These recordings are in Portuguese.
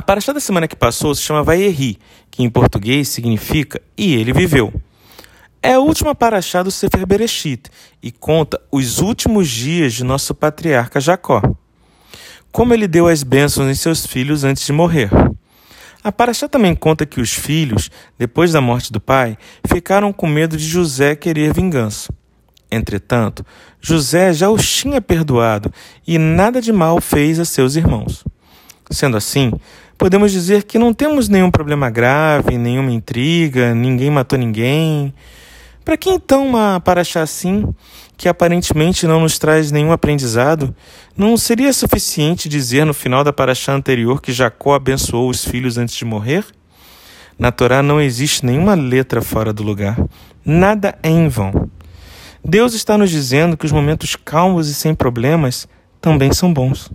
A paraxá da semana que passou se chama Vaierri, que em português significa E ele viveu. É a última paraxá do Sefer Bereshit e conta os últimos dias de nosso patriarca Jacó. Como ele deu as bênçãos em seus filhos antes de morrer. A paraxá também conta que os filhos, depois da morte do pai, ficaram com medo de José querer vingança. Entretanto, José já os tinha perdoado e nada de mal fez a seus irmãos. Sendo assim, podemos dizer que não temos nenhum problema grave, nenhuma intriga, ninguém matou ninguém. Para que então uma paraxá assim, que aparentemente não nos traz nenhum aprendizado, não seria suficiente dizer no final da paraxá anterior que Jacó abençoou os filhos antes de morrer? Na Torá não existe nenhuma letra fora do lugar. Nada é em vão. Deus está nos dizendo que os momentos calmos e sem problemas também são bons.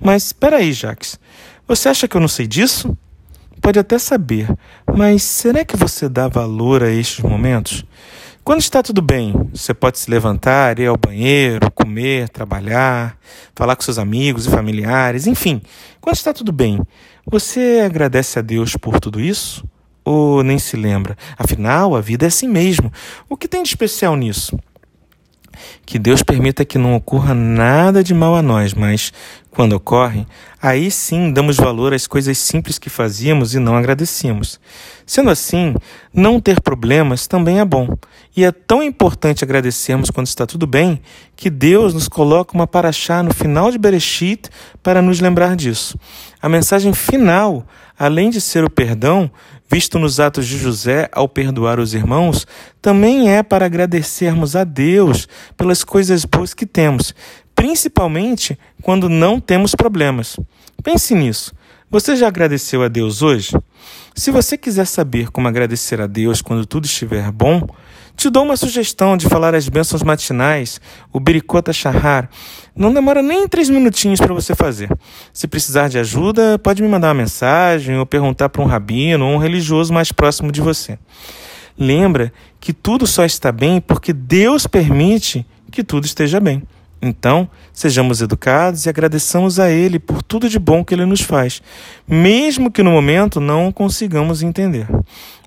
Mas espera aí, Jax. Você acha que eu não sei disso? Pode até saber, mas será que você dá valor a estes momentos? Quando está tudo bem, você pode se levantar, ir ao banheiro, comer, trabalhar, falar com seus amigos e familiares, enfim. Quando está tudo bem, você agradece a Deus por tudo isso? Ou nem se lembra? Afinal, a vida é assim mesmo. O que tem de especial nisso? Que Deus permita que não ocorra nada de mal a nós, mas quando ocorre, aí sim damos valor às coisas simples que fazíamos e não agradecemos. Sendo assim, não ter problemas também é bom. E é tão importante agradecermos quando está tudo bem, que Deus nos coloca uma paraxá no final de Bereshit para nos lembrar disso. A mensagem final, além de ser o perdão, visto nos atos de José ao perdoar os irmãos, também é para agradecermos a Deus pelas coisas boas que temos, principalmente quando não temos problemas. Pense nisso. Você já agradeceu a Deus hoje? Se você quiser saber como agradecer a Deus quando tudo estiver bom, te dou uma sugestão de falar as bênçãos matinais, o Birikota Shahar. Não demora nem três minutinhos para você fazer. Se precisar de ajuda, pode me mandar uma mensagem ou perguntar para um rabino ou um religioso mais próximo de você. Lembra que tudo só está bem porque Deus permite que tudo esteja bem. Então, sejamos educados e agradeçamos a Ele por tudo de bom que Ele nos faz, mesmo que no momento não consigamos entender.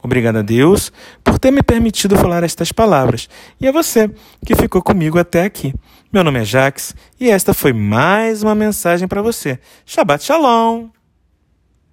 Obrigado a Deus por ter me permitido falar estas palavras e a você que ficou comigo até aqui. Meu nome é Jax e esta foi mais uma mensagem para você. Shabbat Shalom!